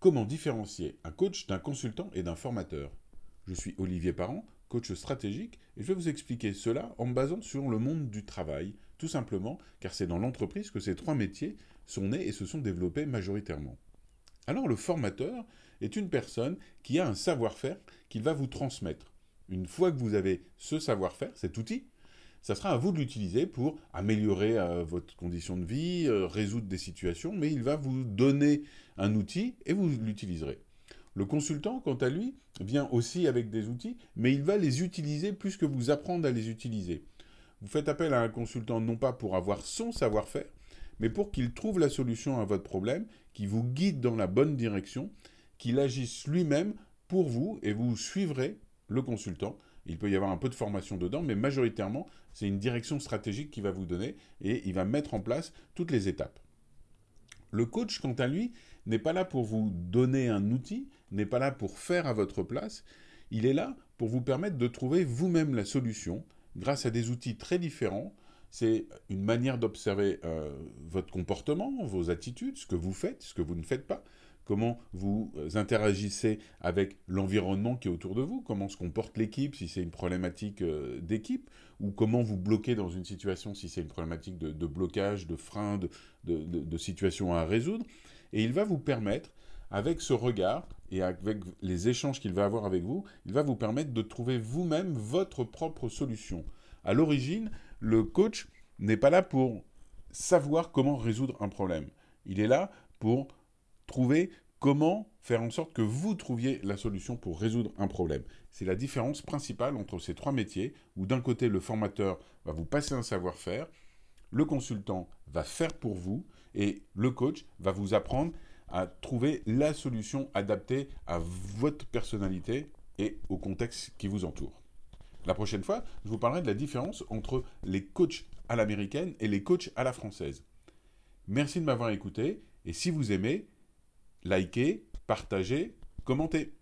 Comment différencier un coach d'un consultant et d'un formateur? Je suis Olivier Parent, coach stratégique, et je vais vous expliquer cela en me basant sur le monde du travail, tout simplement car c'est dans l'entreprise que ces trois métiers sont nés et se sont développés majoritairement. Alors le formateur est une personne qui a un savoir-faire qu'il va vous transmettre. Une fois que vous avez ce savoir-faire, cet outil, ça sera à vous de l'utiliser pour améliorer euh, votre condition de vie, euh, résoudre des situations, mais il va vous donner un outil et vous l'utiliserez. Le consultant, quant à lui, vient aussi avec des outils, mais il va les utiliser plus que vous apprendre à les utiliser. Vous faites appel à un consultant non pas pour avoir son savoir-faire, mais pour qu'il trouve la solution à votre problème, qu'il vous guide dans la bonne direction, qu'il agisse lui-même pour vous et vous suivrez le consultant il peut y avoir un peu de formation dedans, mais majoritairement, c'est une direction stratégique qu'il va vous donner et il va mettre en place toutes les étapes. Le coach, quant à lui, n'est pas là pour vous donner un outil, n'est pas là pour faire à votre place, il est là pour vous permettre de trouver vous-même la solution grâce à des outils très différents. C'est une manière d'observer euh, votre comportement, vos attitudes, ce que vous faites, ce que vous ne faites pas comment vous euh, interagissez avec l'environnement qui est autour de vous, comment se comporte l'équipe si c'est une problématique euh, d'équipe, ou comment vous bloquez dans une situation si c'est une problématique de, blocage, de frein, de, de, situation à résoudre. Et il va vous permettre, avec ce regard et avec les échanges qu'il va avoir avec vous, il va vous permettre de trouver vous-même votre propre solution. À l'origine, le coach n'est pas là pour savoir comment résoudre un problème. Il est là pour trouver comment faire en sorte que vous trouviez la solution pour résoudre un problème. C'est la différence principale entre ces trois métiers, où d'un côté le formateur va vous passer un savoir-faire, le consultant va faire pour vous, et le coach va vous apprendre à trouver la solution adaptée à votre personnalité et au contexte qui vous entoure. La prochaine fois, je vous parlerai de la différence entre les coachs à l'américaine et les coachs à la française. Merci de m'avoir écouté, et si vous aimez, likez, partagez, commentez.